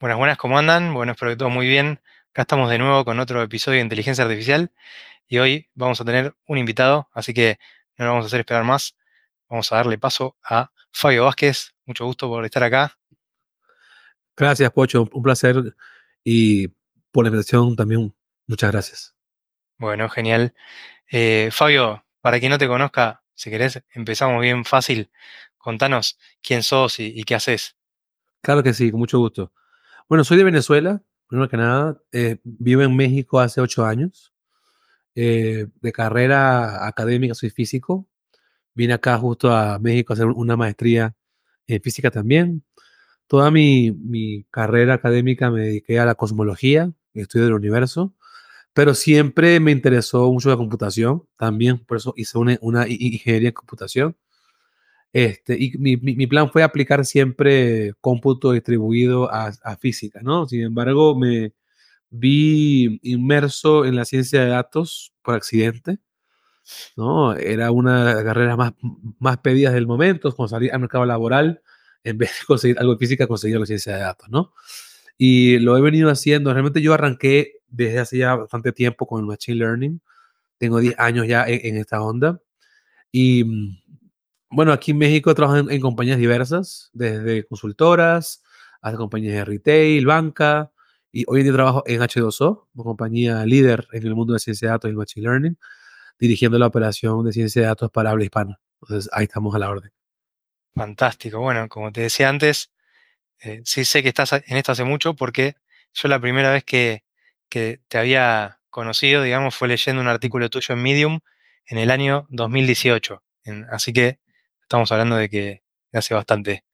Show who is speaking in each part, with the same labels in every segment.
Speaker 1: Buenas, buenas, ¿cómo andan? Bueno, espero que todo muy bien. Acá estamos de nuevo con otro episodio de Inteligencia Artificial y hoy vamos a tener un invitado, así que no lo vamos a hacer esperar más. Vamos a darle paso a Fabio Vázquez. Mucho gusto por estar acá.
Speaker 2: Gracias, Pocho. Un placer y por la invitación también. Muchas gracias.
Speaker 1: Bueno, genial. Eh, Fabio, para quien no te conozca, si querés, empezamos bien fácil. Contanos quién sos y, qué haces.
Speaker 2: Claro que sí, con mucho gusto. Bueno, soy de Venezuela, primero que nada. Eh, vivo en México hace ocho años. Eh, de carrera académica soy físico. Vine acá justo a México a hacer una maestría en física también. Toda mi, mi carrera académica me dediqué a la cosmología, estudio del universo, pero siempre me interesó mucho la computación, también por eso hice una, una ingeniería en computación. Este, y mi, mi, plan fue aplicar siempre cómputo distribuido a, a, física, ¿no? Sin embargo, me vi inmerso en la ciencia de datos por accidente, ¿no? Era una de las carreras más, más pedidas del momento, cuando salí al mercado laboral, en vez de conseguir algo de física, conseguí la ciencia de datos, ¿no? Y lo he venido haciendo, realmente yo arranqué desde hace ya bastante tiempo con el Machine Learning, tengo 10 años ya en, en esta onda, y mm, bueno, aquí en México trabajo en, compañías diversas, desde consultoras hasta compañías de retail, banca, y hoy en día trabajo en H2O, una compañía líder en el mundo de ciencia de datos y el machine learning, dirigiendo la operación de ciencia de datos para habla hispana. Entonces, ahí estamos a la orden.
Speaker 1: Fantástico. Bueno, como te decía antes, eh, sí sé que estás en esto hace mucho porque yo la primera vez que, que te había conocido, digamos, fue leyendo un artículo tuyo en Medium en el año 2018. así que estamos hablando de que hace bastante.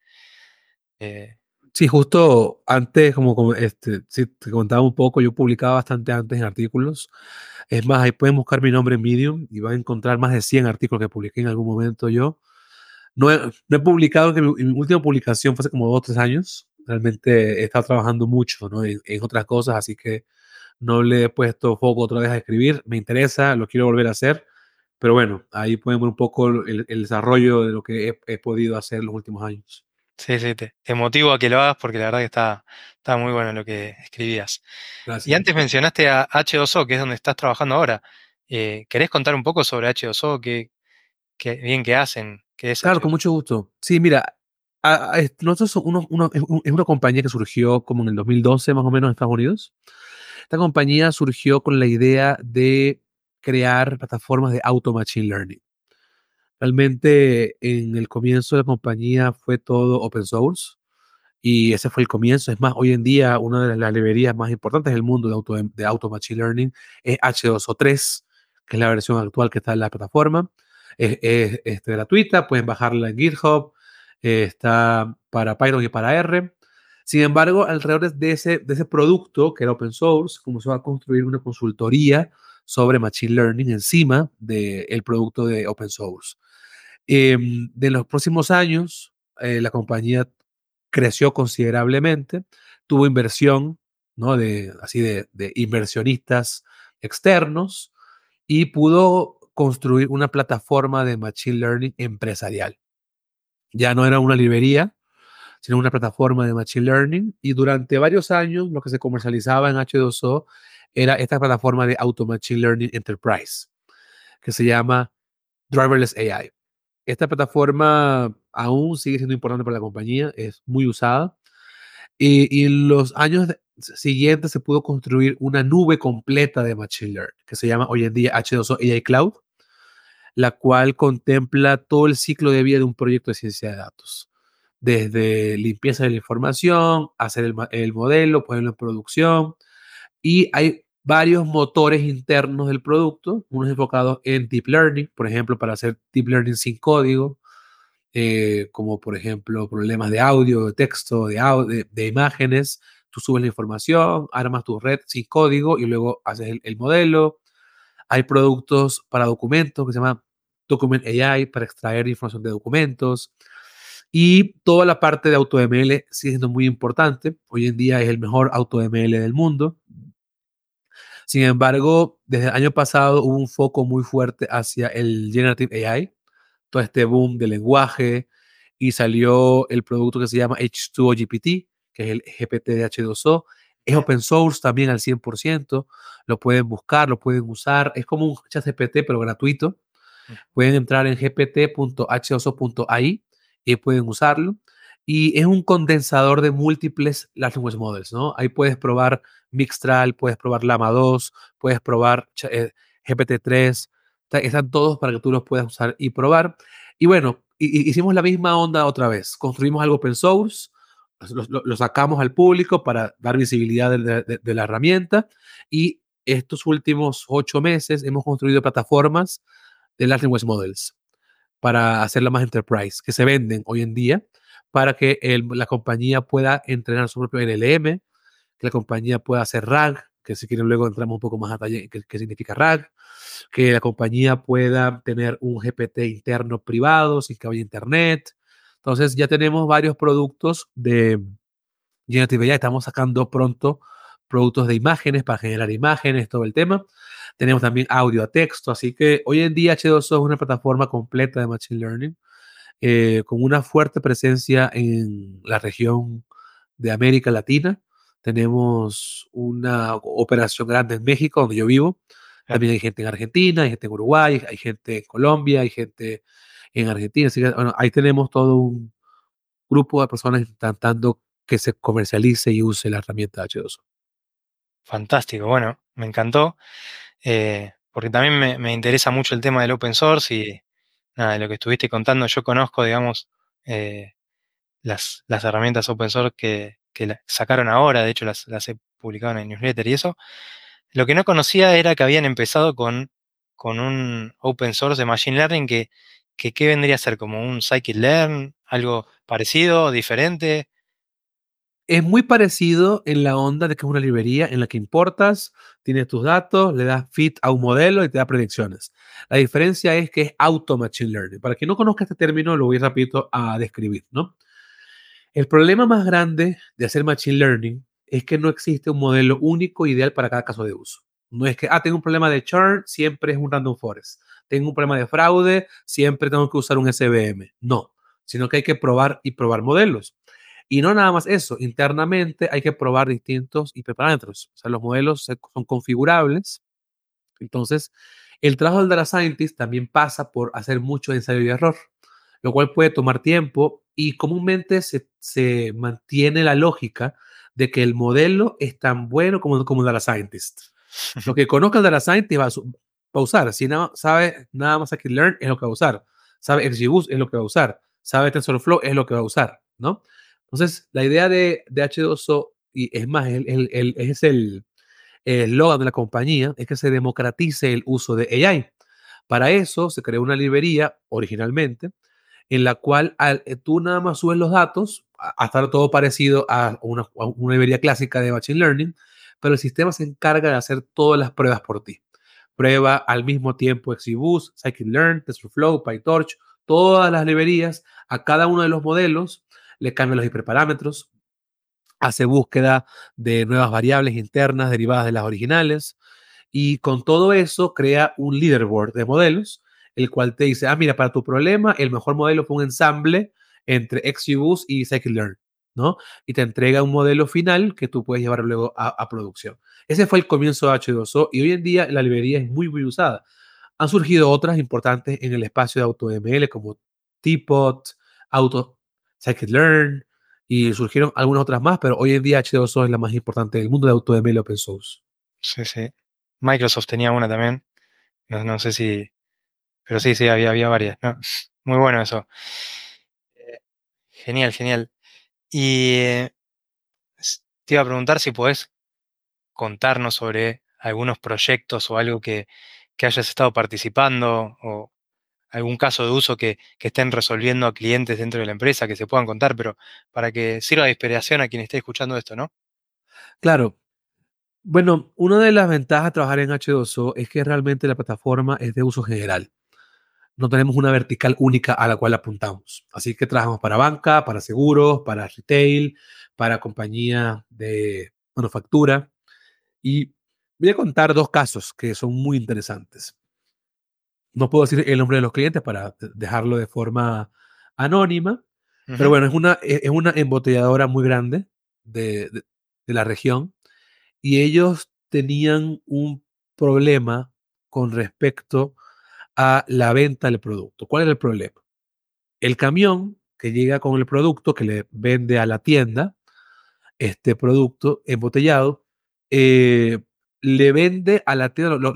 Speaker 2: Eh, sí, justo antes, como, como este, si te contaba un poco, yo publicaba bastante antes en artículos. Es más, ahí pueden buscar mi nombre en Medium y van a encontrar más de 100 artículos que publiqué en algún momento yo. No he, no he publicado, que mi, última publicación fue hace como dos o tres años. Realmente he estado trabajando mucho ¿no? en, en, otras cosas, así que no le he puesto foco otra vez a escribir. Me interesa, lo quiero volver a hacer pero bueno, ahí podemos ver un poco el, desarrollo de lo que he, podido hacer los últimos años.
Speaker 1: Sí, sí, te, motivo a que lo hagas porque la verdad que está, está muy bueno lo que escribías. Gracias. Y antes mencionaste a H2O, que es donde estás trabajando ahora. Eh, ¿Querés contar un poco sobre H2O? ¿Qué, qué bien que hacen? ¿Qué es
Speaker 2: claro, con mucho gusto. Sí, mira, nosotros uno, uno, es una compañía que surgió como en el 2012 más o menos en Estados Unidos. Esta compañía surgió con la idea de crear plataformas de auto machine learning. Realmente en el comienzo de la compañía fue todo open source y ese fue el comienzo. Es más, hoy en día una de las librerías más importantes del mundo de auto, de auto machine learning es H2O3, que es la versión actual que está en la plataforma. Es, es, gratuita, pueden bajarla en GitHub, está para Python y para R. Sin embargo, alrededor de ese, de ese producto, que era open source, comenzó a construir una consultoría sobre Machine Learning encima del producto de open source. Em, de los próximos años, eh, la compañía creció considerablemente, tuvo inversión, ¿no? De, así de, de inversionistas externos y pudo construir una plataforma de Machine Learning empresarial. Ya no era una librería, sino una plataforma de Machine Learning y durante varios años lo que se comercializaba en H2O era esta plataforma de Auto Machine Learning Enterprise, que se llama Driverless AI. Esta plataforma aún sigue siendo importante para la compañía, es muy usada. Y, en los años siguientes se pudo construir una nube completa de Machine Learning, que se llama hoy en día H2O AI Cloud, la cual contempla todo el ciclo de vida de un proyecto de ciencia de datos. Desde limpieza de la información, hacer el, el modelo, ponerlo en producción. Y hay varios motores internos del producto, unos enfocados en deep learning, por ejemplo, para hacer deep learning sin código, eh, como por ejemplo problemas de audio, de texto, de, de, imágenes. Tú subes la información, armas tu red sin código y luego haces el, modelo. Hay productos para documentos que se llaman Document AI para extraer información de documentos. Y toda la parte de AutoML sigue siendo muy importante. Hoy en día es el mejor AutoML del mundo. Sin embargo, desde el año pasado hubo un foco muy fuerte hacia el Generative AI, todo este boom de lenguaje, y salió el producto que se llama H2O GPT, que es el GPT de H2O. Es open source también al 100%. Lo pueden buscar, lo pueden usar. Es como un chat GPT, pero gratuito. Pueden entrar en gpt.h2o.ai y pueden usarlo. Y es un condensador de múltiples Large Language Models, ¿no? Ahí puedes probar Mixtral, puedes probar Lama 2, puedes probar GPT-3. Eh, están todos para que tú los puedas usar y probar. Y bueno, hicimos la misma onda otra vez. Construimos algo open source, lo, sacamos al público para dar visibilidad de, la herramienta y estos últimos ocho meses hemos construido plataformas de Large Language Models para hacerla más enterprise, que se venden hoy en día para que la compañía pueda entrenar su propio LLM, que la compañía pueda hacer RAG, que si quieren luego entramos un poco más a detalle qué, significa RAG, que la compañía pueda tener un GPT interno privado sin que haya internet. Entonces ya tenemos varios productos de Generative AI, estamos sacando pronto productos de imágenes para generar imágenes, todo el tema. Tenemos también audio a texto, así que hoy en día H2O es una plataforma completa de Machine Learning eh, con una fuerte presencia en la región de América Latina. Tenemos una operación grande en México, donde yo vivo. También hay gente en Argentina, hay gente en Uruguay, hay gente en Colombia, hay gente en Argentina. Así que, bueno, ahí tenemos todo un grupo de personas intentando que se comercialice y use la herramienta H2O.
Speaker 1: Fantástico, bueno, me encantó, eh, porque también me, me, interesa mucho el tema del open source y, nada, de lo que estuviste contando, yo conozco, digamos, eh, las, las, herramientas open source que, que sacaron ahora, de hecho las, las, he publicado en el newsletter y eso. Lo que no conocía era que habían empezado con, con un open source de Machine Learning que, que ¿qué vendría a ser? ¿Como un scikit-learn? ¿Algo parecido, diferente?
Speaker 2: es muy parecido en la onda de que es una librería en la que importas, tienes tus datos, le das fit a un modelo y te da predicciones. La diferencia es que es auto machine learning. Para quien no conozca este término, lo voy rapidito a describir, ¿no? El problema más grande de hacer machine learning es que no existe un modelo único ideal para cada caso de uso. No es que, ah, tengo un problema de churn, siempre es un random forest. Tengo un problema de fraude, siempre tengo que usar un SVM. No, sino que hay que probar y probar modelos. Y no nada más eso, internamente hay que probar distintos hiperparámetros. O sea, los modelos son configurables. Entonces, el trabajo del data scientist también pasa por hacer mucho ensayo y error, lo cual puede tomar tiempo y comúnmente se, se mantiene la lógica de que el modelo es tan bueno como, como el data scientist. Lo que conozca el data scientist va a, usar. Si no sabe nada más aquí learn es lo que va a usar. Sabe XGBoost es lo que va a usar. Sabe TensorFlow es lo que va a usar, ¿no? Entonces, la idea de, H2O, y es más, el, es el eslogan de la compañía, es que se democratice el uso de AI. Para eso se creó una librería originalmente en la cual eh, tú nada más subes los datos, hasta todo parecido a una, una, librería clásica de Machine Learning, pero el sistema se encarga de hacer todas las pruebas por ti. Prueba al mismo tiempo XGBoost, Scikit-Learn, TensorFlow, PyTorch, todas las librerías a cada uno de los modelos le cambia los hiperparámetros, hace búsqueda de nuevas variables internas derivadas de las originales y con todo eso crea un leaderboard de modelos, el cual te dice, ah, mira, para tu problema el mejor modelo fue un ensamble entre XGBoost y Scikit-Learn, ¿no? Y te entrega un modelo final que tú puedes llevar luego a, producción. Ese fue el comienzo de H2O y hoy en día la librería es muy, muy usada. Han surgido otras importantes en el espacio de AutoML como Teapot, Auto, Scikit-Learn y surgieron algunas otras más, pero hoy en día H2O es la más importante del mundo de AutoML Open Source.
Speaker 1: Sí, sí. Microsoft tenía una también. No, sé si. Pero sí, sí, había, había varias. Muy bueno eso. Eh, genial, genial. Y eh, te iba a preguntar si podés contarnos sobre algunos proyectos o algo que, que hayas estado participando o, algún caso de uso que, estén resolviendo a clientes dentro de la empresa, que se puedan contar, pero para que sirva de inspiración a quien esté escuchando esto, ¿no?
Speaker 2: Claro. Bueno, una de las ventajas de trabajar en H2O es que realmente la plataforma es de uso general. No tenemos una vertical única a la cual apuntamos. Así que trabajamos para banca, para seguros, para retail, para compañía de manufactura. Y voy a contar dos casos que son muy interesantes. No puedo decir el nombre de los clientes para dejarlo de forma anónima, pero bueno, es una, es una embotelladora muy grande de, de, de la región y ellos tenían un problema con respecto a la venta del producto. ¿Cuál era el problema? El camión que llega con el producto que le vende a la tienda, este producto embotellado, eh, le vende a la tienda lo,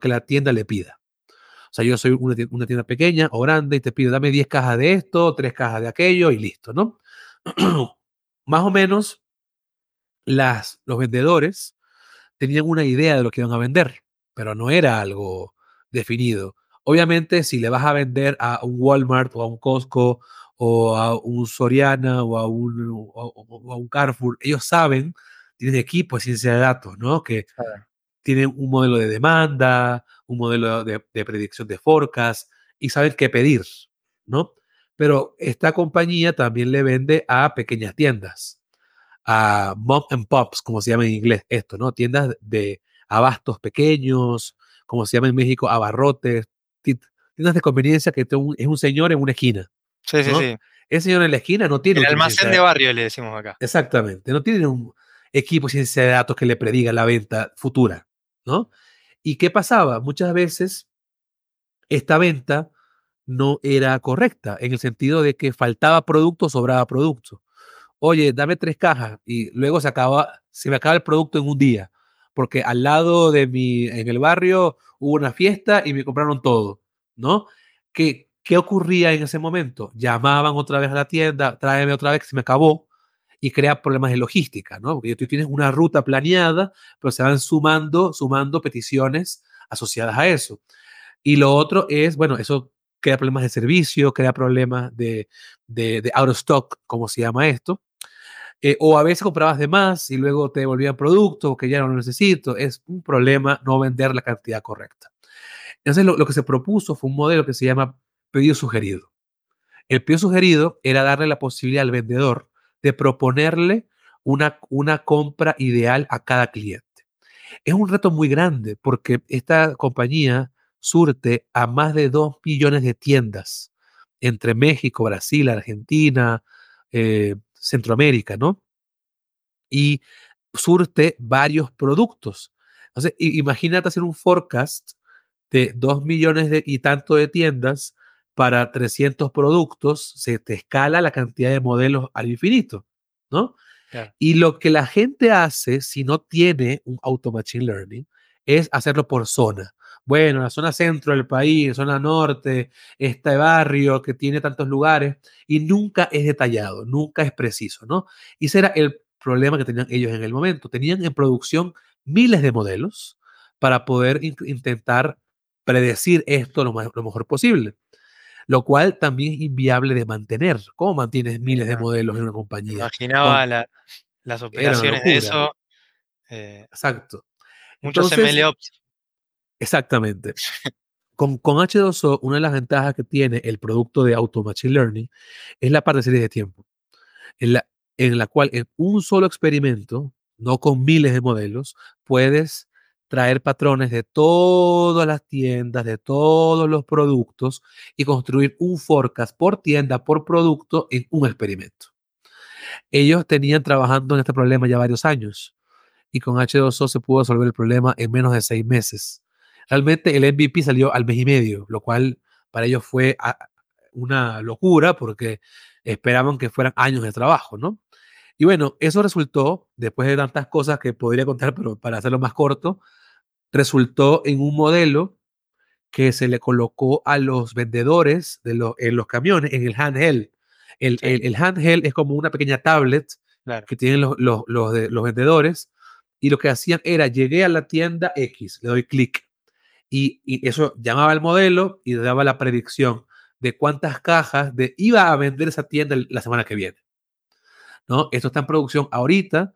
Speaker 2: que la tienda le pida. O sea, yo soy una tienda, una tienda, pequeña o grande y te pido, dame 10 cajas de esto, 3 cajas de aquello y listo, ¿no? Más o menos, las, los vendedores tenían una idea de lo que iban a vender, pero no era algo definido. Obviamente, si le vas a vender a un Walmart o a un Costco o a un Soriana o a un, o, a un Carrefour, ellos saben, tienen equipo de ciencia de datos, ¿no? Que claro. tienen un modelo de demanda, un modelo de, de, predicción de forecast y saben qué pedir, ¿no? Pero esta compañía también le vende a pequeñas tiendas, a mom and pops, como se llama en inglés esto, ¿no? Tiendas de abastos pequeños, como se llama en México, abarrotes, tiendas de conveniencia que es un señor en una esquina.
Speaker 1: Sí, sí, sí.
Speaker 2: Ese señor en la esquina no tiene...
Speaker 1: El almacén de barrio le decimos acá.
Speaker 2: Exactamente. No tiene un equipo de ciencia de datos que le prediga la venta futura, ¿no? ¿Y qué pasaba? Muchas veces esta venta no era correcta, en el sentido de que faltaba producto, sobraba producto. Oye, dame tres cajas y luego se acaba, se me acaba el producto en un día, porque al lado de mi, en el barrio hubo una fiesta y me compraron todo, ¿no? ¿Qué, ¿Qué ocurría en ese momento? Llamaban otra vez a la tienda, tráeme otra vez que se me acabó y crea problemas de logística, ¿no? Porque tú tienes una ruta planeada, pero se van sumando, sumando peticiones asociadas a eso. Y lo otro es, bueno, eso crea problemas de servicio, crea problemas de, de, de out of stock, como se llama esto. Eh, o a veces comprabas de más y luego te devolvían productos que ya no lo necesito. Es un problema no vender la cantidad correcta. Entonces, lo, que se propuso fue un modelo que se llama pedido sugerido. El pedido sugerido era darle la posibilidad al vendedor de proponerle una, una compra ideal a cada cliente. Es un reto muy grande porque esta compañía surte a más de 2 millones de tiendas entre México, Brasil, Argentina, eh, Centroamérica, ¿no? Y surte varios productos. Entonces, imagínate hacer un forecast de 2 millones de, y tanto de tiendas para 300 productos, se te escala la cantidad de modelos al infinito, ¿no?
Speaker 1: Claro.
Speaker 2: Y lo que la gente hace si no tiene un auto machine learning es hacerlo por zona. Bueno, la zona centro del país, zona norte, este barrio que tiene tantos lugares y nunca es detallado, nunca es preciso, ¿no? Y ese era el problema que tenían ellos en el momento. Tenían en producción miles de modelos para poder in intentar predecir esto lo, lo mejor posible lo cual también es inviable de mantener. ¿Cómo mantienes miles de modelos en una compañía?
Speaker 1: Imaginaba la, las operaciones de eso.
Speaker 2: Eh, Exacto.
Speaker 1: Muchos MLOps.
Speaker 2: Exactamente. con, con, H2O, una de las ventajas que tiene el producto de Auto Machine Learning es la parte de serie de tiempo, en la, en la cual en un solo experimento, no con miles de modelos, puedes traer patrones de todas las tiendas, de todos los productos y construir un forecast por tienda, por producto en un experimento. Ellos tenían trabajando en este problema ya varios años y con H2O se pudo resolver el problema en menos de seis meses. Realmente el MVP salió al mes y medio, lo cual para ellos fue una locura porque esperaban que fueran años de trabajo, ¿no? Y bueno, eso resultó, después de tantas cosas que podría contar, pero para hacerlo más corto, resultó en un modelo que se le colocó a los vendedores de los, en los camiones en el handheld. El, sí. el, el handheld es como una pequeña tablet
Speaker 1: claro.
Speaker 2: que tienen los, los, los, de, los vendedores y lo que hacían era, llegué a la tienda X, le doy clic y, eso llamaba al modelo y daba la predicción de cuántas cajas de, iba a vender esa tienda la semana que viene. ¿No? Esto está en producción ahorita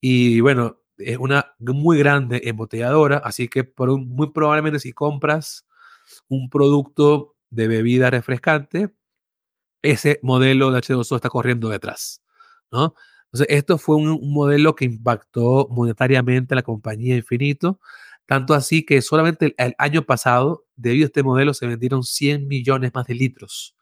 Speaker 2: y bueno, es una muy grande embotelladora, así que muy probablemente si compras un producto de bebida refrescante, ese modelo de H2O está corriendo detrás, ¿no? Entonces, esto fue un modelo que impactó monetariamente a la compañía Infinito, tanto así que solamente el, el, año pasado, debido a este modelo, se vendieron 100 millones más de litros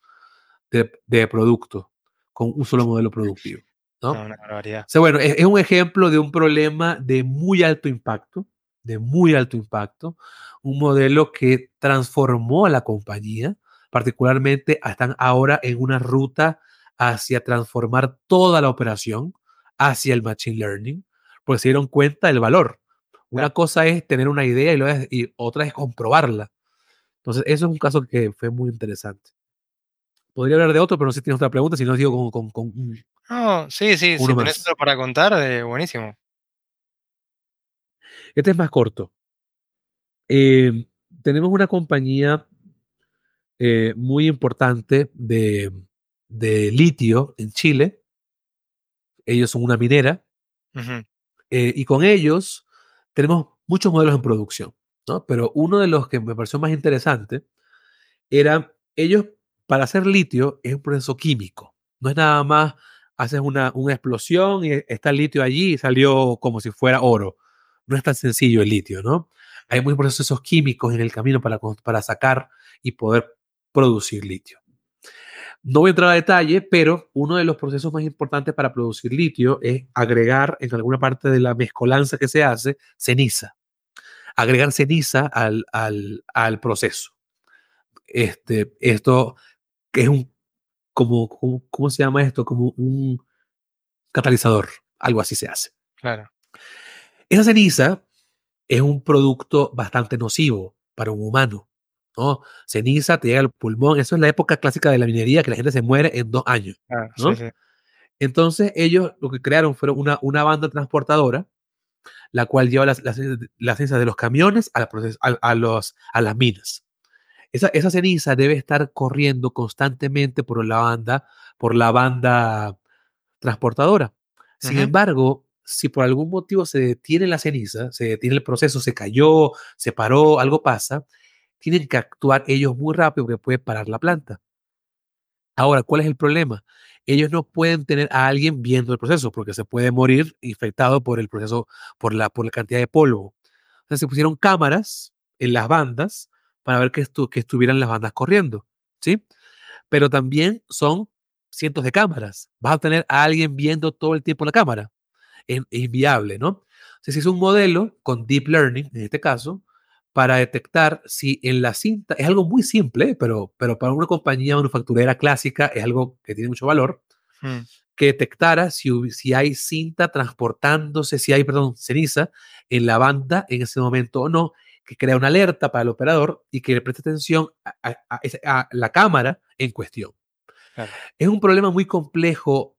Speaker 2: de, de producto con un solo modelo productivo. ¿no?
Speaker 1: No, una barbaridad.
Speaker 2: O sea, bueno, es, es un ejemplo de un problema de muy alto impacto, de muy alto impacto, un modelo que transformó a la compañía, particularmente están ahora en una ruta hacia transformar toda la operación hacia el machine learning, porque se dieron cuenta del valor. Una
Speaker 1: Claro.
Speaker 2: cosa es tener una idea y, luego es- y otra es comprobarla. Entonces, eso es un caso que fue muy interesante. Podría hablar de otro, pero no sé si tienes otra pregunta, si no, digo con, con- con
Speaker 1: No, sí, sí, si tenés otro para contar, eh, buenísimo.
Speaker 2: Este es más corto. Eh, tenemos una compañía eh, muy importante de, de litio en Chile. Ellos son una minera eh, y con ellos tenemos muchos modelos en producción, ¿no? Pero uno de los que me pareció más interesante era ellos, para hacer litio, es un proceso químico. No es nada más, haces una, una explosión y está el litio allí y salió como si fuera oro. No es tan sencillo el litio, ¿no? Hay muchos procesos químicos en el camino para, para sacar y poder producir litio. No voy a entrar a detalle, pero uno de los procesos más importantes para producir litio es agregar en alguna parte de la mezcolanza que se hace ceniza. Agregar ceniza al, al, al proceso. Este, esto es un, como, como, ¿cómo se llama esto? Como un catalizador, algo así se hace.
Speaker 1: claro.
Speaker 2: Esa ceniza es un producto bastante nocivo para un humano. ¿No? Ceniza te llega al pulmón, eso es la época clásica de la minería, que la gente se muere en dos años.
Speaker 1: claro,
Speaker 2: ¿no?
Speaker 1: sí, sí.
Speaker 2: Entonces ellos lo que crearon fue una, una banda transportadora, la cual lleva las, las, las cenizas de los camiones a, la proces- a, a los, a las minas. Esa, esa ceniza debe estar corriendo constantemente por la banda, por la banda transportadora. Sin embargo, si por algún motivo se detiene la ceniza, se detiene el proceso, se cayó, se paró, algo pasa, tienen que actuar ellos muy rápido porque puede parar la planta. Ahora, ¿cuál es el problema? Ellos no pueden tener a alguien viendo el proceso porque se puede morir infectado por el proceso, por la, por la cantidad de polvo. Entonces se pusieron cámaras en las bandas para ver que, estu- que estuvieran las bandas corriendo, ¿sí? Pero también son cientos de cámaras. Vas a tener a alguien viendo todo el tiempo la cámara. Es, es inviable, ¿no? Entonces se hizo un modelo con Deep Learning, en este caso, para detectar si en la cinta, es algo muy simple, pero, pero para una compañía manufacturera clásica es algo que tiene mucho valor,
Speaker 1: Mm,
Speaker 2: que detectara si, si hay cinta transportándose, si hay, perdón, ceniza en la banda en ese momento o no, que crea una alerta para el operador y que le preste atención a, a- a ese- a la cámara en cuestión.
Speaker 1: claro.
Speaker 2: Es un problema muy complejo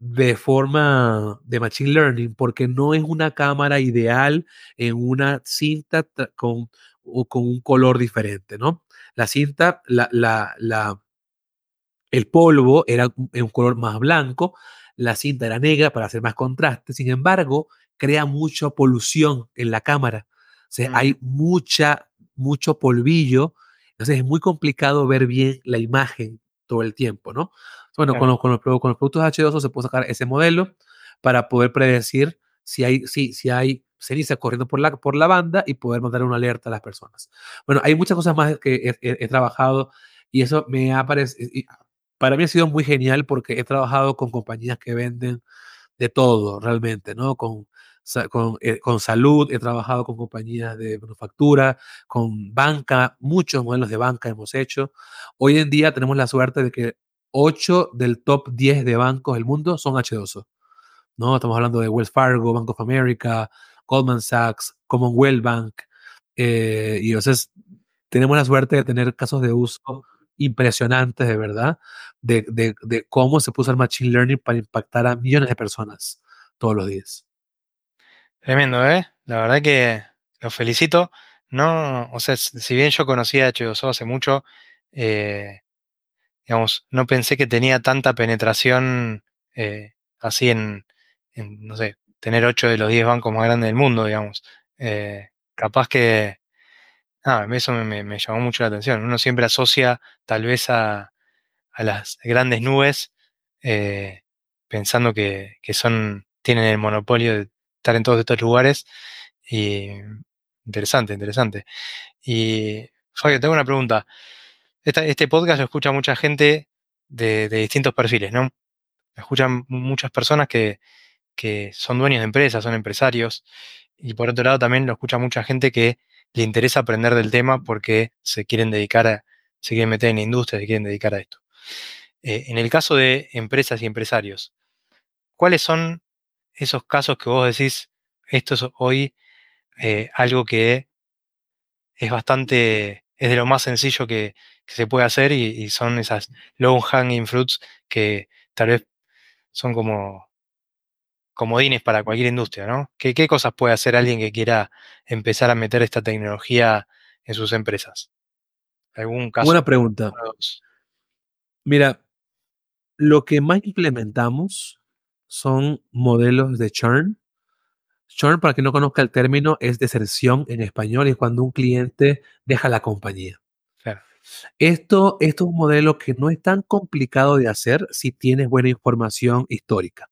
Speaker 2: de forma de machine learning porque no es una cámara ideal en una cinta con, o con un color diferente, ¿no? La cinta, la, la, la, el polvo era un, un color más blanco, la cinta era negra para hacer más contraste, sin embargo, crea mucha polución en la cámara. O sea,
Speaker 1: Mm,
Speaker 2: hay mucha, mucho polvillo, entonces es muy complicado ver bien la imagen todo el tiempo, ¿no? Bueno, con
Speaker 1: claro.
Speaker 2: los, con los, con los productos H2O se puede sacar ese modelo para poder predecir si hay, si, si hay ceniza corriendo por la, por la banda y poder mandar una alerta a las personas. Bueno, hay muchas cosas más que he, he- he trabajado y eso me ha parecido, para mí ha sido muy genial porque he trabajado con compañías que venden de todo realmente, ¿no? Con, con, eh, con salud, he trabajado con compañías de manufactura, con banca, muchos modelos de banca hemos hecho. Hoy en día tenemos la suerte de que 8 del top 10 de bancos del mundo son H2O, ¿no? Estamos hablando de Wells Fargo, Bank of America, Goldman Sachs, Commonwealth Bank, eh, y entonces tenemos la suerte de tener casos de uso impresionantes, de verdad, de, de, cómo se puso el Machine Learning para impactar a millones de personas todos los días.
Speaker 1: Tremendo, ¿eh? La verdad que los felicito. No, o sea, si bien yo conocía a H2O hace mucho, eh, digamos, no pensé que tenía tanta penetración eh, así en, no sé, tener 8 de los 10 bancos más grandes del mundo, digamos. Eh, capaz que, ah, eso me, llamó mucho la atención. Uno siempre asocia tal vez a, las grandes nubes, eh, pensando que, que son, tienen el monopolio de estar en todos estos lugares. Y interesante, interesante. Y Fabio, tengo una pregunta. Este podcast lo escucha mucha gente de, distintos perfiles, ¿no? escuchan muchas personas que, que son dueños de empresas, son empresarios, y por otro lado también lo escucha mucha gente que le interesa aprender del tema porque se quieren dedicar a, se quieren meter en la industria, se quieren dedicar a esto. Eh, en el caso de empresas y empresarios, ¿cuáles son esos casos que vos decís, esto es hoy eh, algo que es bastante, es de lo más sencillo que, se puede hacer y, son esas low hanging fruits que tal vez son como comodines para cualquier industria, ¿no? ¿Qué, ¿Qué, cosas puede hacer alguien que quiera empezar a meter esta tecnología en sus empresas?
Speaker 2: ¿Algún caso? Buena pregunta. Mira, lo que más implementamos son modelos de churn. Churn, para quien no conozca el término, es deserción en español y es cuando un cliente deja la compañía. Esto, esto es un modelo que no es tan complicado de hacer si tienes buena información histórica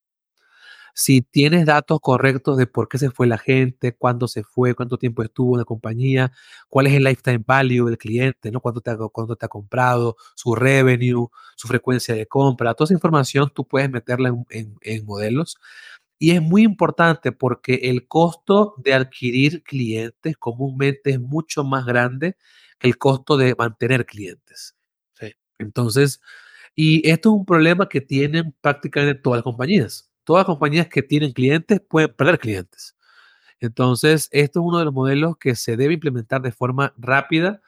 Speaker 2: si tienes datos correctos de por qué se fue la gente, cuándo se fue, cuánto tiempo estuvo en la compañía, cuál es el lifetime value del cliente, ¿no? cuánto, te ha, comprado, su revenue, su frecuencia de compra, toda esa información tú puedes meterla en, modelos. Y es muy importante porque el costo de adquirir clientes comúnmente es mucho más grande el costo de mantener clientes. Sí. Entonces, y esto es un problema que tienen prácticamente todas las compañías todas las compañías que tienen clientes pueden perder clientes. Entonces, esto es uno de los modelos que se debe implementar de forma rápida.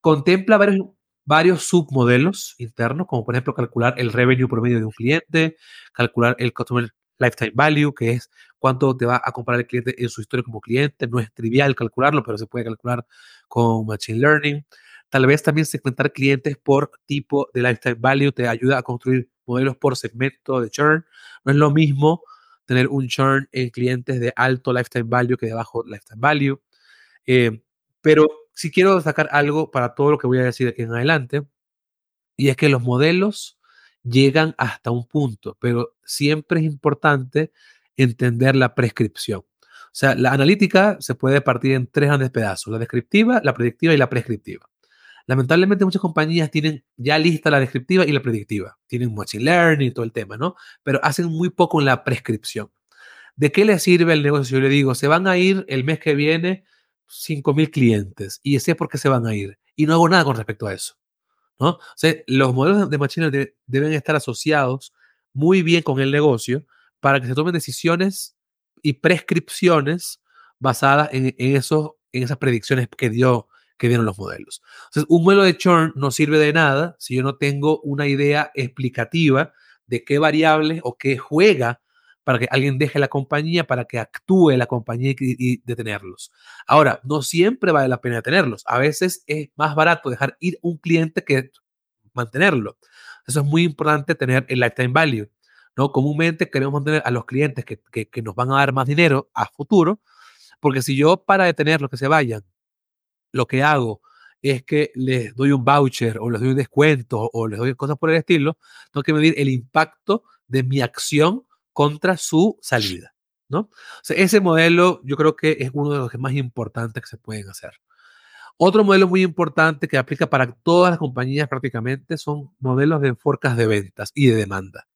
Speaker 2: Contempla varios, varios submodelos internos, como por ejemplo calcular el revenue promedio de un cliente, calcular el customer lifetime value, que es cuánto te va a comprar el cliente en su historia como cliente. No es trivial calcularlo, pero se puede calcular con Machine Learning. Tal vez también segmentar clientes por tipo de lifetime value te ayuda a construir modelos por segmento de churn. No es lo mismo tener un churn en clientes de alto lifetime value que de bajo lifetime value. Eh, pero si quiero destacar algo para todo lo que voy a decir aquí en adelante, y es que los modelos llegan hasta un punto, pero siempre es importante entender la prescripción. O sea, la analítica se puede partir en tres grandes pedazos, la descriptiva, la predictiva y la prescriptiva. Lamentablemente muchas compañías tienen ya lista la descriptiva y la predictiva. Tienen machine learning y todo el tema, ¿no? Pero hacen muy poco en la prescripción. ¿De qué le sirve el negocio? Yo le digo, se van a ir el mes que viene 5.000 clientes y sé por qué se van a ir. Y no hago nada con respecto a eso. ¿No? Los modelos de machine learning deben estar asociados muy bien con el negocio para que se tomen decisiones y prescripciones basadas en, en, esas predicciones que dio que dieron los modelos. Un modelo de churn no sirve de nada si yo no tengo una idea explicativa de qué variables o qué juega para que alguien deje la compañía, para que actúe la compañía y, detenerlos. Ahora, no siempre vale la pena detenerlos. A veces es más barato dejar ir un cliente que mantenerlo. Eso es muy importante tener el lifetime value. ¿no? Comúnmente queremos mantener a los clientes que, que, que nos van a dar más dinero a futuro, porque si yo para detenerlos que se vayan lo que hago es que les doy un voucher o les doy un descuento o les doy cosas por el estilo, tengo que medir el impacto de mi acción contra su salida, ¿no? ese modelo yo creo que es uno de los más importantes que se pueden hacer. Otro modelo muy importante que aplica para todas las compañías prácticamente son modelos de forecast de ventas y de demanda.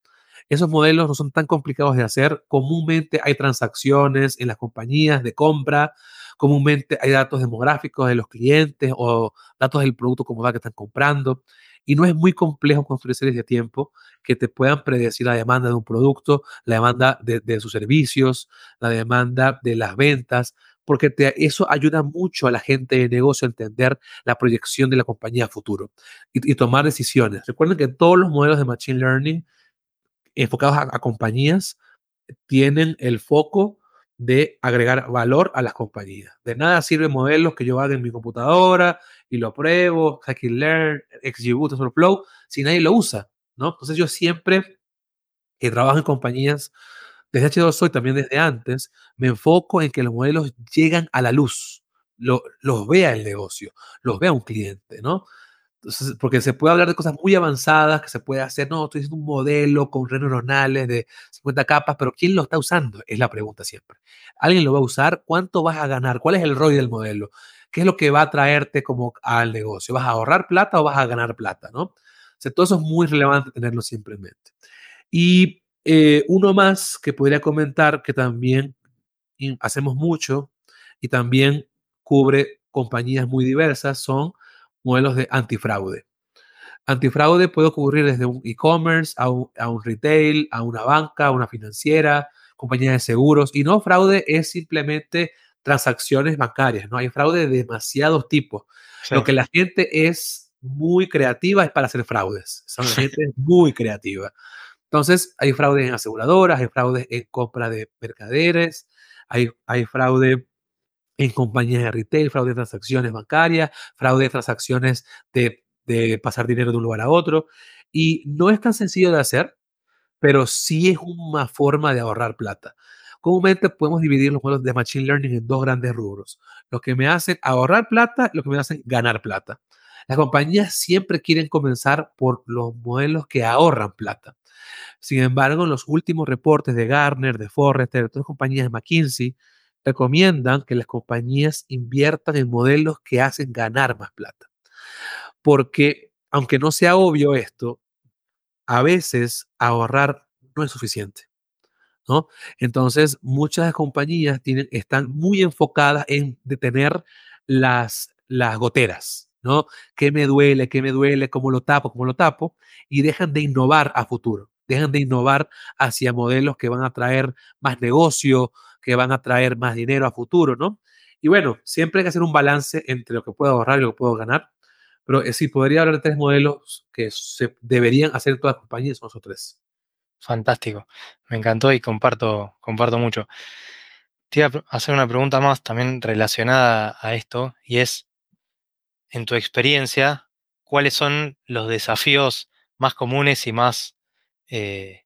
Speaker 2: Esos modelos no son tan complicados de hacer. Comúnmente hay transacciones en las compañías de compra, comúnmente hay datos demográficos de los clientes o datos del producto como que están comprando. Y no es muy complejo construir series de tiempo que te puedan predecir la demanda de un producto, la demanda de, sus servicios, la demanda de las ventas, porque eso ayuda mucho a la gente de negocio a entender la proyección de la compañía a futuro y, tomar decisiones. Recuerden que todos los modelos de Machine Learning enfocados a, compañías tienen el foco de agregar valor a las compañías. De nada sirve modelos que yo haga en mi computadora y lo apruebo, Learn, XGBoost, Flow, si nadie lo usa, ¿no? Entonces yo siempre que trabajo en compañías, desde H2 y también desde antes, me enfoco en que los modelos llegan a la luz, los vea el negocio, los vea un cliente, ¿no? porque se puede hablar de cosas muy avanzadas que se puede hacer, no, estoy haciendo un modelo con redes neuronales de 50 capas, pero ¿quién lo está usando? Es la pregunta siempre. ¿Alguien lo va a usar? ¿Cuánto vas a ganar? ¿Cuál es el ROI del modelo? ¿Qué es lo que va a traerte como al negocio? ¿Vas a ahorrar plata o vas a ganar plata? ¿no? O todo eso es muy relevante tenerlo siempre. Y Eh, uno más que podría comentar que también hacemos mucho y también cubre compañías muy diversas son modelos de antifraude. Antifraude puede ocurrir desde un e-commerce a un, retail, a una banca, a una financiera, compañía de seguros. Y no fraude es simplemente transacciones bancarias, ¿no? Hay fraude de demasiados tipos. Lo que la gente es muy creativa es para hacer fraudes. Son la gente muy creativa. Entonces, hay fraude en aseguradoras, hay fraude en compra de mercaderes, hay, hay fraude en compañías de retail, fraude de transacciones bancarias, fraude de transacciones de, de pasar dinero de un lugar a otro. Y no es tan sencillo de hacer, pero sí es una forma de ahorrar plata. Comúnmente podemos dividir los modelos de Machine Learning en dos grandes rubros. Los que me hacen ahorrar plata y los que me hacen ganar plata. Las compañías siempre quieren comenzar por los modelos que ahorran plata. Sin embargo, en los últimos reportes de Gartner, de Forrester, de otras compañías de McKinsey, recomiendan que las compañías inviertan en modelos que hacen ganar más plata. Porque, aunque no sea obvio esto, a veces ahorrar no es suficiente. Entonces, muchas compañías están muy enfocadas en detener las, goteras, ¿no? ¿Qué me duele? ¿Qué me duele? ¿Cómo lo tapo? ¿Cómo lo tapo? Y dejan de innovar a futuro. Dejan de innovar hacia modelos que van a traer más negocio, que van a traer más dinero a futuro, ¿no? Y bueno, siempre hay que hacer un balance entre lo que puedo ahorrar y lo que puedo ganar. Pero sí, podría hablar de tres modelos que se deberían hacer todas las compañías, son esos tres.
Speaker 1: Fantástico. Me encantó y comparto, comparto mucho. Te iba a hacer una pregunta más también relacionada a esto y es, en tu experiencia, ¿cuáles son los desafíos más comunes y más eh,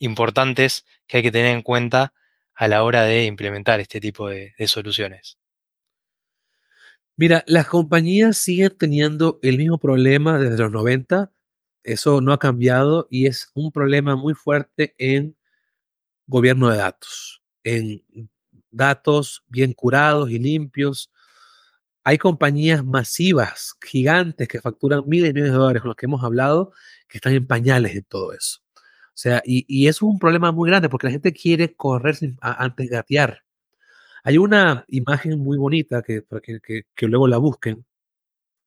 Speaker 1: importantes que hay que tener en cuenta a la hora de implementar este tipo de, soluciones?
Speaker 2: Mira, las compañías siguen teniendo el mismo problema desde los 90. Eso no ha cambiado y es un problema muy fuerte en gobierno de datos, en datos bien curados y limpios. Hay compañías masivas, gigantes, que facturan miles y millones de dólares, con los que hemos hablado, que están en pañales en todo eso. O sea, y, eso es un problema muy grande porque la gente quiere correr antes de gatear. Hay una imagen muy bonita que, que luego la busquen.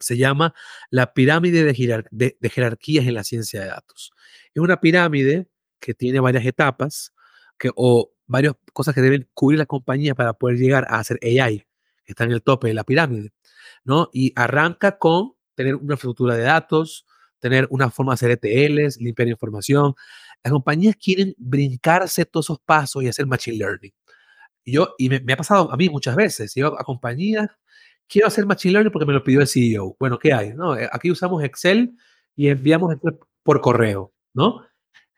Speaker 2: Se llama la pirámide de, jerarquías en la ciencia de datos. Es una pirámide que tiene varias etapas que, o varias cosas que deben cubrir la compañía para poder llegar a hacer AI, que está en el tope de la pirámide. ¿no? Y arranca con tener una infraestructura de datos, tener una forma de hacer ETLs, limpiar información. Las compañías quieren brincarse todos esos pasos y hacer machine learning. Y yo, y me, ha pasado a mí muchas veces, yo a compañías, quiero hacer machine learning porque me lo pidió el CEO. Bueno, ¿qué hay? No, eh, aquí usamos Excel y enviamos por correo, ¿no?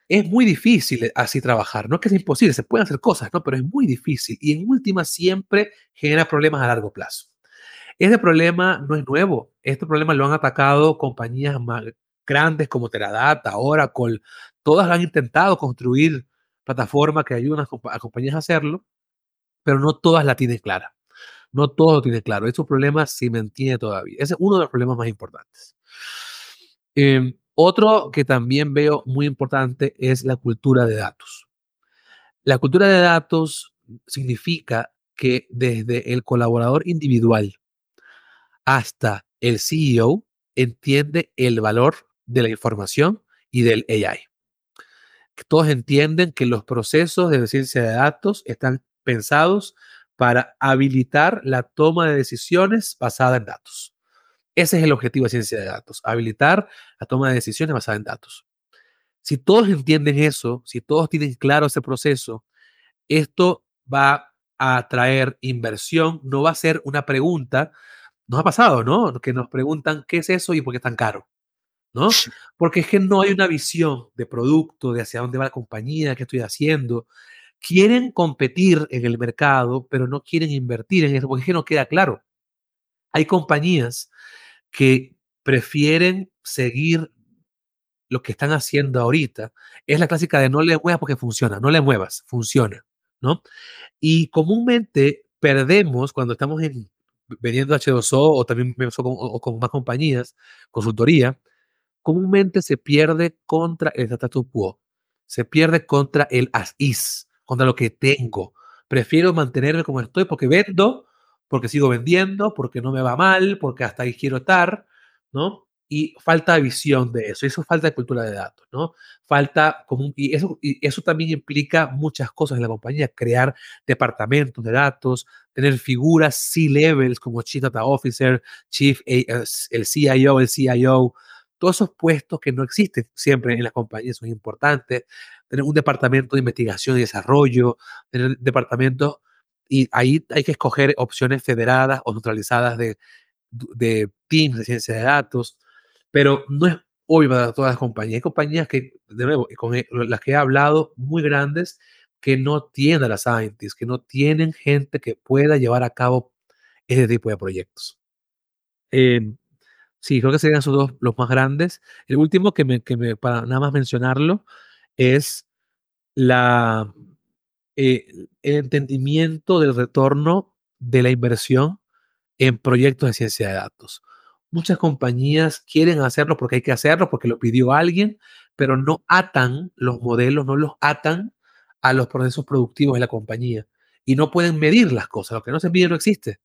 Speaker 2: Es muy difícil así trabajar, no es que es imposible, se pueden hacer cosas, ¿no? Pero es muy difícil y en última siempre genera problemas a largo plazo. Este problema no es nuevo, este problema lo han atacado compañías grandes como Teradata, Oracle, todas han intentado construir plataformas que ayudan a, compañías a hacerlo, pero no todas la tienen clara. No todo lo tiene claro. Este problema se mantiene todavía. Ese es uno de los problemas más importantes. Em, otro que también veo muy importante es la cultura de datos. La cultura de datos significa que desde el colaborador individual hasta el CEO entiende el valor de la información y del AI. Todos entienden que los procesos de ciencia de datos están pensados para habilitar la toma de decisiones basada en datos. Ese es el objetivo de ciencia de datos, habilitar la toma de decisiones basada en datos. Si todos entienden eso, si todos tienen claro ese proceso, esto va a traer inversión, no va a ser una pregunta. Nos ha pasado, ¿no? Que nos preguntan qué es eso y por qué es tan caro. ¿no? Porque es que no hay una visión de producto, de hacia dónde va la compañía, qué estoy haciendo. Quieren competir en el mercado, pero no quieren invertir en eso, porque no queda claro. Hay compañías que prefieren seguir lo que están haciendo ahorita. Es la clásica de no le muevas porque funciona, no le muevas, funciona, ¿no? Y comúnmente perdemos cuando estamos en, vendiendo H2O o también con, con más compañías, consultoría, comúnmente se pierde contra el status quo. se pierde contra el as is, contra lo que tengo. Prefiero mantenerme como estoy porque vendo, porque sigo vendiendo, porque no me va mal, porque hasta ahí quiero estar, ¿no? Y falta visión de eso, eso falta de cultura de datos, ¿no? Falta como y eso, y eso también implica muchas cosas en la compañía, crear departamentos de datos, tener figuras C-levels como Chief Data Officer, Chief, eh, el CIO, el CIO, todos esos puestos que no existen siempre en las compañías son importantes, tener un departamento de investigación y desarrollo, tener departamentos, y ahí hay que escoger opciones federadas o neutralizadas de, de teams de ciencia de datos, pero no es obvio para todas las compañías. Hay compañías que, de nuevo, con e, las que he hablado, muy grandes, que no tienen a las scientists, que no tienen gente que pueda llevar a cabo ese tipo de proyectos. Eh, Sí, creo que serían esos dos los más grandes. El último que me, que me para nada más mencionarlo, es la, eh, el entendimiento del retorno de la inversión en proyectos de ciencia de datos. Muchas compañías quieren hacerlo porque hay que hacerlo, porque lo pidió alguien, pero no atan los modelos, no los atan a los procesos productivos de la compañía y no pueden medir las cosas. Lo que no se mide no existe.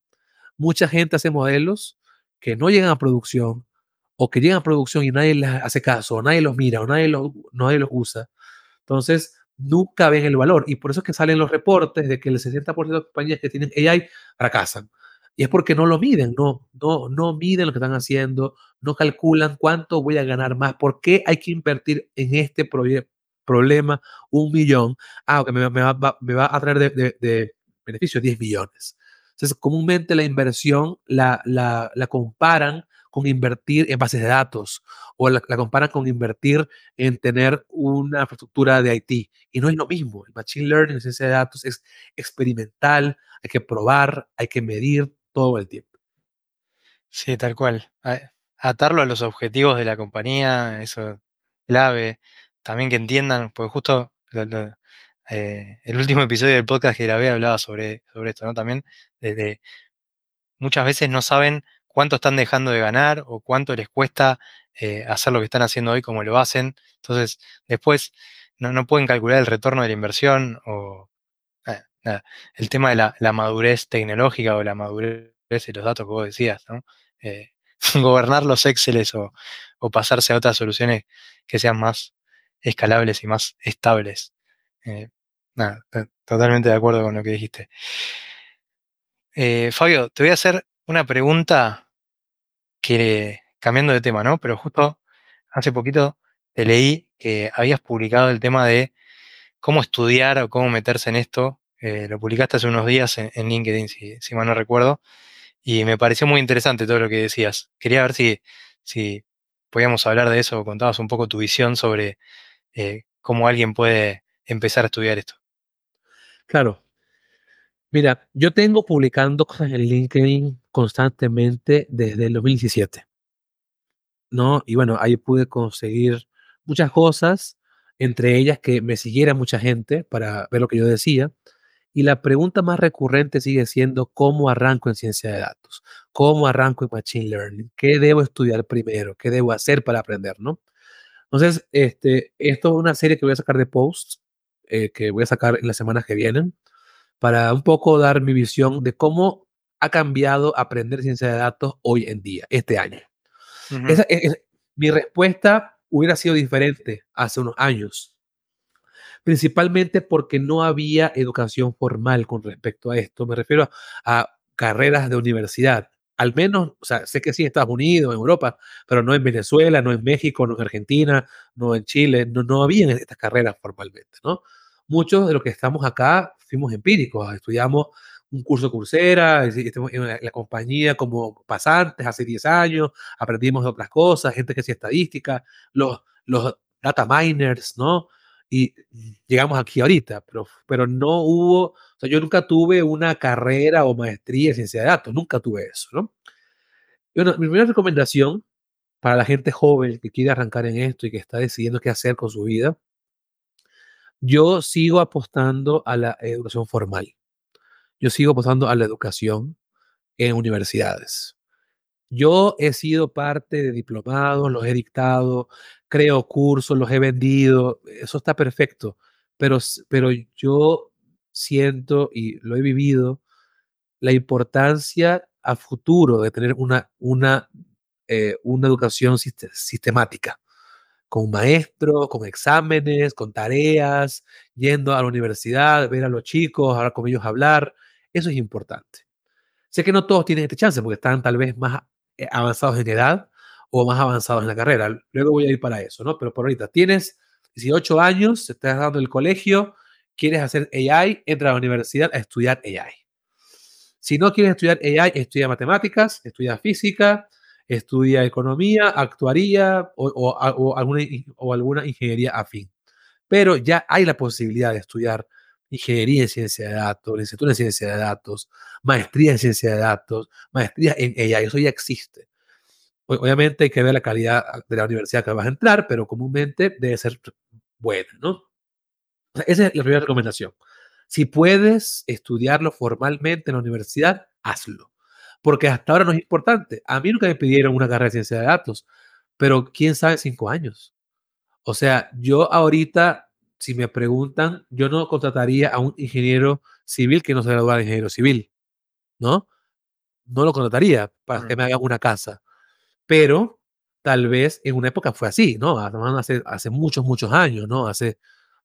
Speaker 2: Mucha gente hace modelos que no llegan a producción o que llegan a producción y nadie les hace caso, o nadie los mira, o nadie los, nadie los usa. Entonces, nunca ven el valor. Y por eso es que salen los reportes de que el 60% de las compañías que tienen AI fracasan. Y es porque no lo miden, no, no, no miden lo que están haciendo, no calculan cuánto voy a ganar más, por qué hay que invertir en este problema un millón. Ah, que me, va, me, va, a traer de, de, de beneficio 10 millones. Entonces, comúnmente la inversión la, la, la comparan con invertir en bases de datos o la, comparan con invertir en tener una infraestructura de IT. Y no es lo mismo. El Machine Learning, la ciencia de datos, es experimental, hay que probar, hay que medir todo el tiempo.
Speaker 1: Sí, tal cual. Atarlo a los objetivos de la compañía, eso es clave. También que entiendan, porque justo eh, el último episodio del podcast que grabé hablaba sobre, sobre esto, ¿no? También desde muchas veces no saben cuánto están dejando de ganar o cuánto les cuesta eh, hacer lo que están haciendo hoy como lo hacen. Entonces, después no, no pueden calcular el retorno de la inversión o eh, el tema de la, madurez tecnológica o la madurez de los datos que vos decías, ¿no? gobernar los Exceles o, o pasarse a otras soluciones que sean más escalables y más estables. Nada, totalmente de acuerdo con lo que dijiste. Eh, Fabio, te voy a hacer una pregunta que, cambiando de tema, ¿no? Pero justo hace poquito te leí que habías publicado el tema de cómo estudiar o cómo meterse en esto. Eh, lo publicaste hace unos días en, LinkedIn, si, mal no recuerdo. Y me pareció muy interesante todo lo que decías. Quería ver si, si podíamos hablar de eso o contabas un poco tu visión sobre eh, cómo alguien puede empezar a estudiar esto.
Speaker 2: Claro. Mira, yo tengo publicando cosas en LinkedIn constantemente desde el 2017. ¿No? Y bueno, ahí pude conseguir muchas cosas, entre ellas que me siguiera mucha gente para ver lo que yo decía. Y la pregunta más recurrente sigue siendo cómo arranco en ciencia de datos, cómo arranco en machine learning, qué debo estudiar primero, qué debo hacer para aprender, ¿no? Entonces, este, esto es una serie que voy a sacar de posts eh, que voy a sacar en las semanas que vienen, para un poco dar mi visión de cómo ha cambiado aprender ciencia de datos hoy en día, este año. mi respuesta hubiera sido diferente hace unos años, principalmente porque no había educación formal con respecto a esto. Me refiero a, a carreras de universidad. Al menos, o sea, sé que sí en Estados Unidos, en Europa, pero no en Venezuela, no en México, no en Argentina, no en Chile, no, no había estas carreras formalmente, ¿no? muchos de los que estamos acá fuimos empíricos, estudiamos un curso Coursera, estamos en la, compañía como pasantes hace 10 años, aprendimos otras cosas, gente que hacía estadística, los, los data miners, ¿no? Y llegamos aquí ahorita, pero, pero no hubo, o sea, yo nunca tuve una carrera o maestría en ciencia de datos, nunca tuve eso, ¿no? Y bueno, mi primera recomendación para la gente joven que quiere arrancar en esto y que está decidiendo qué hacer con su vida yo sigo apostando a la educación formal. Yo sigo apostando a la educación en universidades. Yo he sido parte de diplomados, los he dictado, creo cursos, los he vendido, eso está perfecto, pero, pero yo siento y lo he vivido, la importancia a futuro de tener una, una, eh, una educación sistemática, con maestros, con exámenes, con tareas, yendo a la universidad, ver a los chicos, hablar con ellos, hablar, eso es importante. Sé que no todos tienen este chance porque están tal vez más eh, avanzados en edad o más avanzados en la carrera. Luego voy a ir para eso, ¿no? Pero por ahorita tienes 18 años, estás dando el colegio, quieres hacer AI, entra a la universidad a estudiar AI. Si no quieres estudiar AI, estudia matemáticas, estudia física, estudia economía, actuaría o, alguna, o alguna ingeniería afín. Pero ya hay la posibilidad de estudiar ingeniería en ciencia de datos, licenciatura en ciencia de datos, maestría en ciencia de datos, maestría en AI, eso ya existe. Obviamente hay que ver la calidad de la universidad que vas a entrar, pero comúnmente debe ser buena, ¿no? esa es la primera recomendación. Si puedes estudiarlo formalmente en la universidad, hazlo. Porque hasta ahora no es importante. A mí nunca me pidieron una carrera de ciencia de datos, pero quién sabe cinco años. O sea, yo ahorita si me preguntan, yo no contrataría a un ingeniero civil que no se gradúa de ingeniero civil, ¿no? No lo contrataría para que me haga una casa. Pero tal vez en una época fue así, ¿no? Hace, hace muchos, muchos años, ¿no? Hace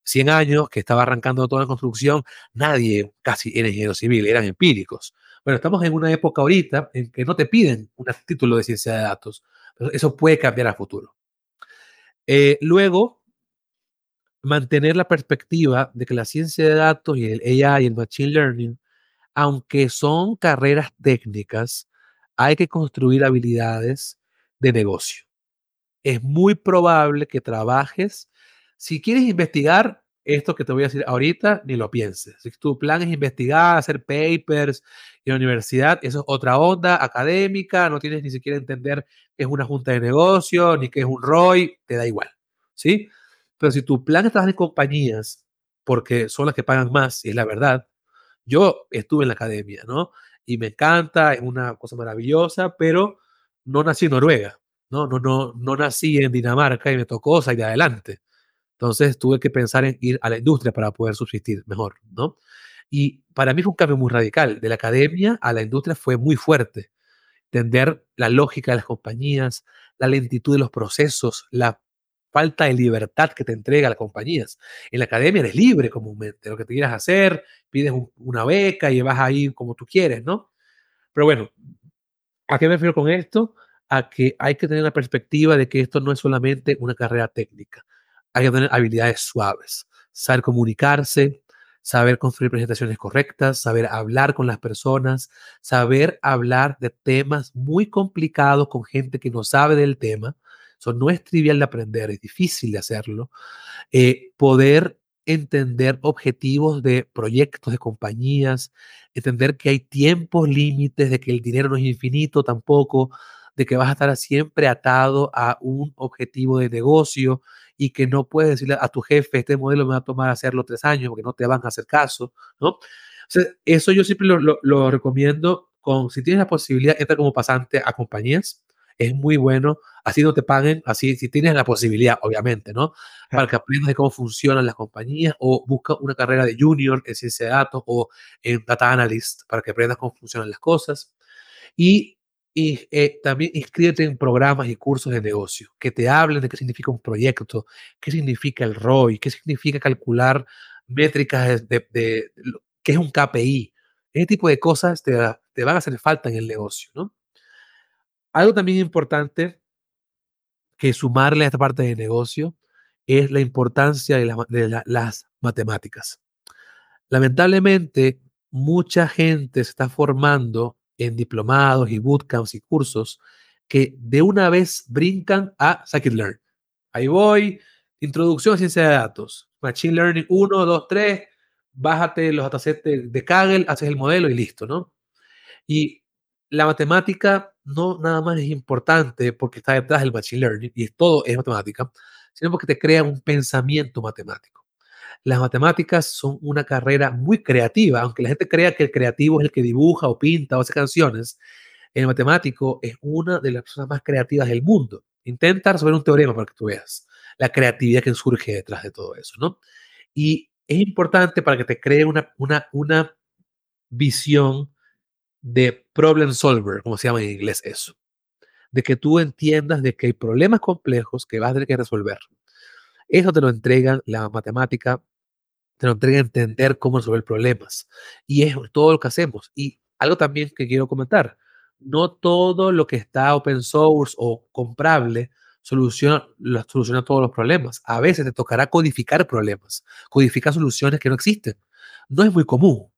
Speaker 2: 100 años que estaba arrancando toda la construcción, nadie casi era ingeniero civil, eran empíricos. Bueno, estamos en una época ahorita en que no te piden un título de ciencia de datos, pero eso puede cambiar a futuro. Eh, luego, mantener la perspectiva de que la ciencia de datos y el AI y el Machine Learning, aunque son carreras técnicas, hay que construir habilidades de negocio. Es muy probable que trabajes, si quieres investigar esto que te voy a decir ahorita, ni lo pienses. Si tu plan es investigar, hacer papers en la universidad, eso es otra onda académica, no tienes ni siquiera entender qué es una junta de negocio, ni qué es un ROI, te da igual. ¿Sí? Pero si tu plan es trabajar en compañías, porque son las que pagan más, y es la verdad, yo estuve en la academia, ¿no? Y me encanta, es una cosa maravillosa, pero no nací en Noruega, ¿no? No, no, no nací en Dinamarca y me tocó salir adelante. Entonces tuve que pensar en ir a la industria para poder subsistir mejor, ¿no? Y para mí fue un cambio muy radical. De la academia a la industria fue muy fuerte. Entender la lógica de las compañías, la lentitud de los procesos, la falta de libertad que te entrega las compañías. En la academia eres libre comúnmente, lo que te quieras hacer, pides una beca y vas ahí como tú quieres, ¿no? Pero bueno, ¿a qué me refiero con esto? A que hay que tener la perspectiva de que esto no es solamente una carrera técnica, hay que tener habilidades suaves, saber comunicarse, saber construir presentaciones correctas, saber hablar con las personas, saber hablar de temas muy complicados con gente que no sabe del tema, eso no es trivial de aprender, es difícil de hacerlo. Eh, poder entender objetivos de proyectos, de compañías, entender que hay tiempos límites, de que el dinero no es infinito tampoco, de que vas a estar siempre atado a un objetivo de negocio y que no puedes decirle a tu jefe, este modelo me va a tomar hacerlo tres años porque no te van a hacer caso, ¿no? eso yo siempre lo, lo recomiendo con, si tienes la posibilidad, entra como pasante a compañías, es muy bueno, así no te paguen, así si tienes la posibilidad, obviamente, ¿no? Para que aprendas de cómo funcionan las compañías o busca una carrera de junior en ciencia de datos o en data analyst para que aprendas cómo funcionan las cosas. Y, y eh, también inscríbete en programas y cursos de negocio que te hablen de qué significa un proyecto, qué significa el ROI, qué significa calcular métricas de, de, qué es un KPI. Ese tipo de cosas te, te van a hacer falta en el negocio, ¿no? Algo también importante que sumarle a esta parte de negocio es la importancia de, las matemáticas. Lamentablemente, mucha gente se está formando en diplomados y bootcamps y cursos que de una vez brincan a scikit-learn. Ahí voy, introducción a ciencia de datos, machine learning 1, 2, 3, bájate los datasets de Kaggle, haces el modelo y listo, ¿no? Y la matemática no nada más es importante porque está detrás del machine learning y todo es matemática, sino porque te crea un pensamiento matemático. Las matemáticas son una carrera muy creativa, aunque la gente crea que el creativo es el que dibuja o pinta o hace canciones. El matemático es una de las personas más creativas del mundo. Intenta resolver un teorema para que tú veas. la creatividad que surge detrás de todo eso, ¿no? Y es importante para que te cree una, una, una visión de problem solver, como se llama en inglés eso. De que tú entiendas de que hay problemas complejos que vas a tener que resolver. Eso te lo entrega la matemática, te lo entrega entender cómo resolver problemas. Y es todo lo que hacemos. Y algo también que quiero comentar, no todo lo que está open source o comprable soluciona, soluciona todos los problemas. A veces te tocará codificar problemas, codificar soluciones que no existen. No es muy común,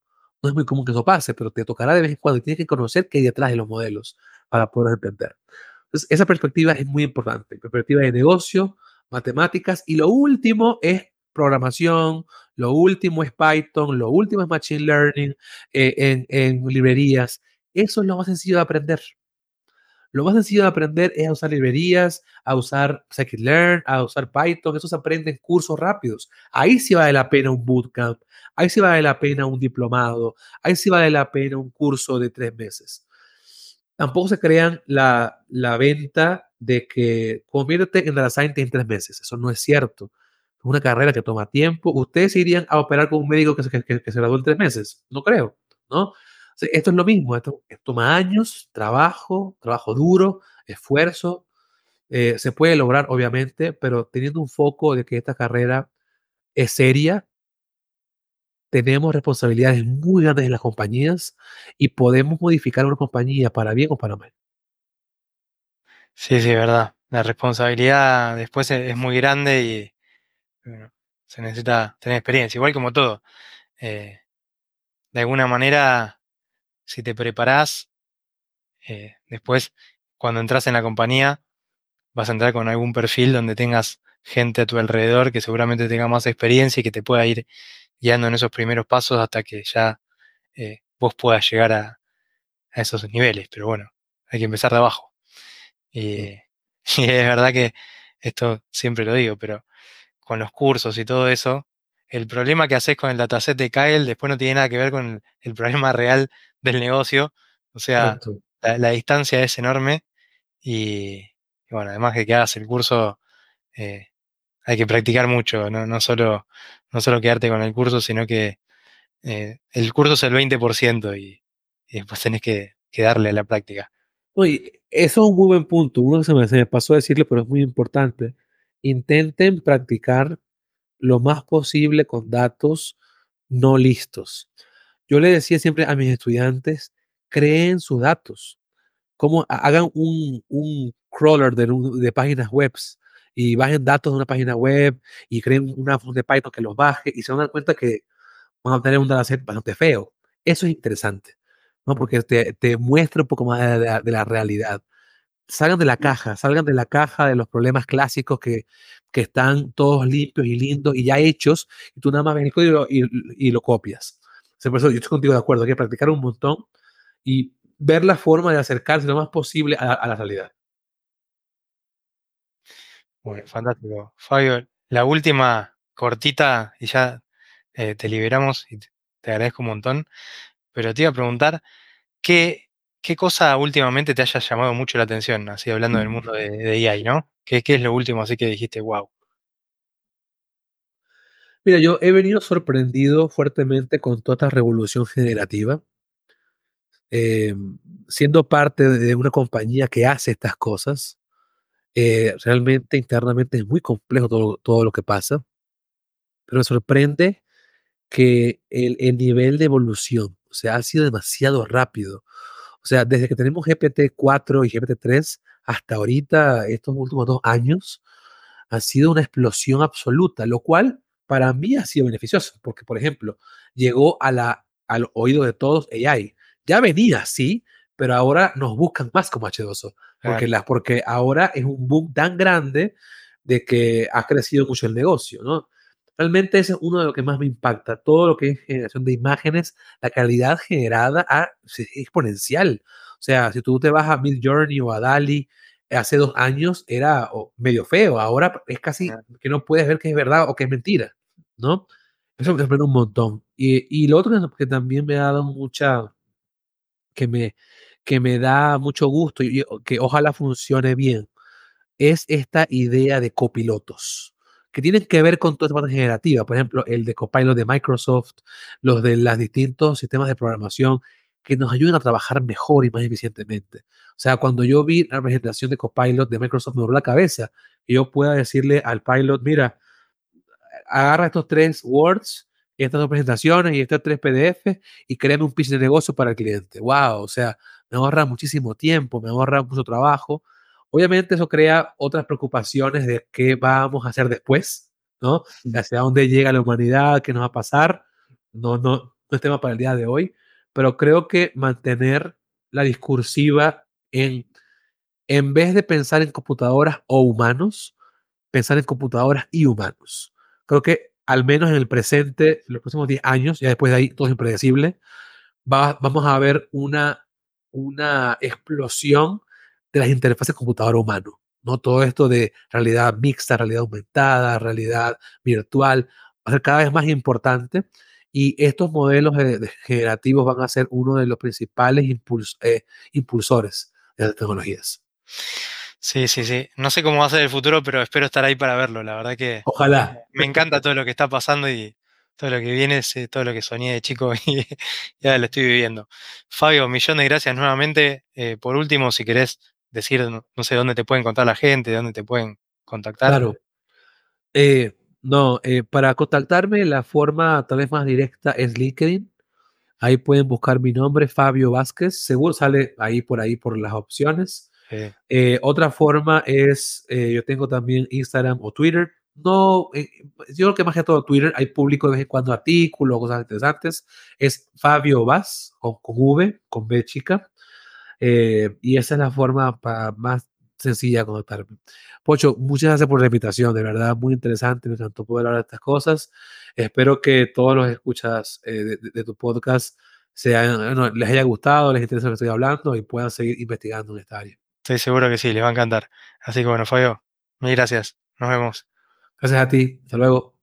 Speaker 2: no es muy común que eso pase, pero te tocará de vez en cuando y tienes que conocer qué hay detrás de los modelos para poder entender. Entonces, esa perspectiva es muy importante, perspectiva de negocio, matemáticas y lo último es programación, lo último es Python, lo último es Machine Learning eh, en, en librerías. Eso es lo más sencillo de aprender. Lo más sencillo de aprender es a usar librerías, a usar scikit-learn, a usar Python. Eso se aprende en cursos rápidos. Ahí sí vale la pena un bootcamp. Ahí sí vale la pena un diplomado. Ahí sí vale la pena un curso de tres meses. Tampoco se crean la, la venta de que conviértete en data scientist en tres meses. Eso no es cierto. Es una carrera que toma tiempo. ¿Ustedes irían a operar con un médico que se, que, que se graduó en tres meses? No creo, ¿no? Esto es lo mismo, esto, toma años, trabajo, trabajo duro, esfuerzo. Eh, se puede lograr, obviamente, pero teniendo un foco de que esta carrera es seria, tenemos responsabilidades muy grandes en las compañías y podemos modificar una compañía para bien o para mal.
Speaker 1: Sí, sí, verdad. La responsabilidad después es, muy grande y se necesita tener experiencia, igual como todo. Eh, de alguna manera si te preparás, eh, después cuando entras en la compañía, vas a entrar con algún perfil donde tengas gente a tu alrededor que seguramente tenga más experiencia y que te pueda ir guiando en esos primeros pasos hasta que ya eh, vos puedas llegar a, esos niveles. Pero bueno, hay que empezar de abajo. Y, y es verdad que esto siempre lo digo, pero con los cursos y todo eso, el problema que haces con el dataset de Kyle después no tiene nada que ver con el, problema real del negocio. O sea, la, distancia es enorme y, bueno, además de que hagas el curso, eh, hay que practicar mucho, ¿no? No, solo, no solo quedarte con el curso, sino que eh, el curso es el 20% y, y después tenés que, darle a la práctica.
Speaker 2: Oye, eso es un muy buen punto. Uno que se me, se me pasó a decirle, pero es muy importante. Intenten practicar lo más posible con datos no listos. Yo le decía siempre a mis estudiantes, creen sus datos, como hagan un, un crawler de, de, páginas web y bajen datos de una página web y creen una función de Python que los baje y se van a dar cuenta que van a obtener un dataset bastante feo. Eso es interesante, ¿no? porque te, te muestra un poco más de la realidad salgan de la caja, salgan de la caja de los problemas clásicos que, que están todos limpios y lindos y ya hechos, y tú nada más ves el código y, y, lo copias. Por eso yo estoy contigo de acuerdo, hay que practicar un montón y ver la forma de acercarse lo más posible a, la realidad.
Speaker 1: Bueno, fantástico. Fabio, la última cortita y ya eh, te liberamos y te agradezco un montón, pero te iba a preguntar, ¿qué, ¿qué cosa últimamente te haya llamado mucho la atención, así hablando del mundo de, de AI, ¿no? ¿Qué, es lo último así que dijiste, wow?
Speaker 2: Mira, yo he venido sorprendido fuertemente con toda esta revolución generativa. Eh, siendo parte de una compañía que hace estas cosas, eh, realmente internamente es muy complejo todo, todo, lo que pasa, pero me sorprende que el, el nivel de evolución, o sea, ha sido demasiado rápido. O sea, desde que tenemos GPT-4 y GPT-3 hasta ahorita, estos últimos dos años, ha sido una explosión absoluta, lo cual para mí ha sido beneficioso, porque, por ejemplo, llegó a la, al oído de todos AI. Ya venía, sí, pero ahora nos buscan más como H2O, porque, la, porque ahora es un boom tan grande de que ha crecido mucho el negocio, ¿no? Realmente ese es uno de los que más me impacta. Todo lo que es generación de imágenes, la calidad generada es exponencial. O sea, si tú te vas a Mid Journey o a Dali, hace dos años era medio feo. Ahora es casi que no puedes ver que es verdad o que es mentira, ¿no? Eso me sorprende un montón. Y, y lo otro que también me ha dado mucha, que me, que me da mucho gusto y que ojalá funcione bien, es esta idea de copilotos que tienen que ver con toda esta parte generativa. Por ejemplo, el de Copilot de Microsoft, los de los distintos sistemas de programación que nos ayuden a trabajar mejor y más eficientemente. O sea, cuando yo vi la presentación de Copilot de Microsoft, me duró la cabeza y yo pueda decirle al pilot, mira, agarra estos tres Words, estas dos presentaciones y estos tres PDF y créame un pitch de negocio para el cliente. ¡Wow! O sea, me ahorra muchísimo tiempo, me ahorra mucho trabajo. Obviamente eso crea otras preocupaciones de qué vamos a hacer después, ¿no? hacia dónde llega la humanidad, qué nos va a pasar. No, no, no es tema para el día de hoy, pero creo que mantener la discursiva en, en vez de pensar en computadoras o humanos, pensar en computadoras y humanos. Creo que al menos en el presente, en los próximos 10 años, ya después de ahí todo es impredecible, va, vamos a ver una, una explosión de las interfaces computador-humano. ¿no? Todo esto de realidad mixta, realidad aumentada, realidad virtual, va a ser cada vez más importante y estos modelos generativos van a ser uno de los principales eh, impulsores de las tecnologías.
Speaker 1: Sí, sí, sí. No sé cómo va a ser el futuro, pero espero estar ahí para verlo. La verdad que.
Speaker 2: Ojalá.
Speaker 1: Me encanta todo lo que está pasando y todo lo que viene, todo lo que soñé de chico y ya lo estoy viviendo. Fabio, millón de gracias nuevamente. Eh, por último, si querés decir, no, sé dónde te pueden contar la gente, dónde te pueden contactar.
Speaker 2: Claro. Eh, no, eh, para contactarme, la forma tal vez más directa es LinkedIn. Ahí pueden buscar mi nombre, Fabio Vázquez. Seguro sale ahí por ahí por las opciones. Eh, otra forma es, eh, yo tengo también Instagram o Twitter. No, yo creo que más que todo Twitter, hay público de vez en cuando artículos, cosas interesantes. Es Fabio Vaz, con, V, con B chica. y esa es la forma más sencilla conectarme. Pocho, muchas gracias por la invitación, de verdad, muy interesante, me encantó poder hablar de estas cosas. Espero que todos los escuchas eh, de, tu podcast les haya gustado, les interese lo que estoy hablando y puedan seguir investigando en esta área.
Speaker 1: Estoy seguro que sí, les va a encantar. Así que bueno, Fabio, mil gracias. Nos vemos.
Speaker 2: Gracias a ti. Hasta luego.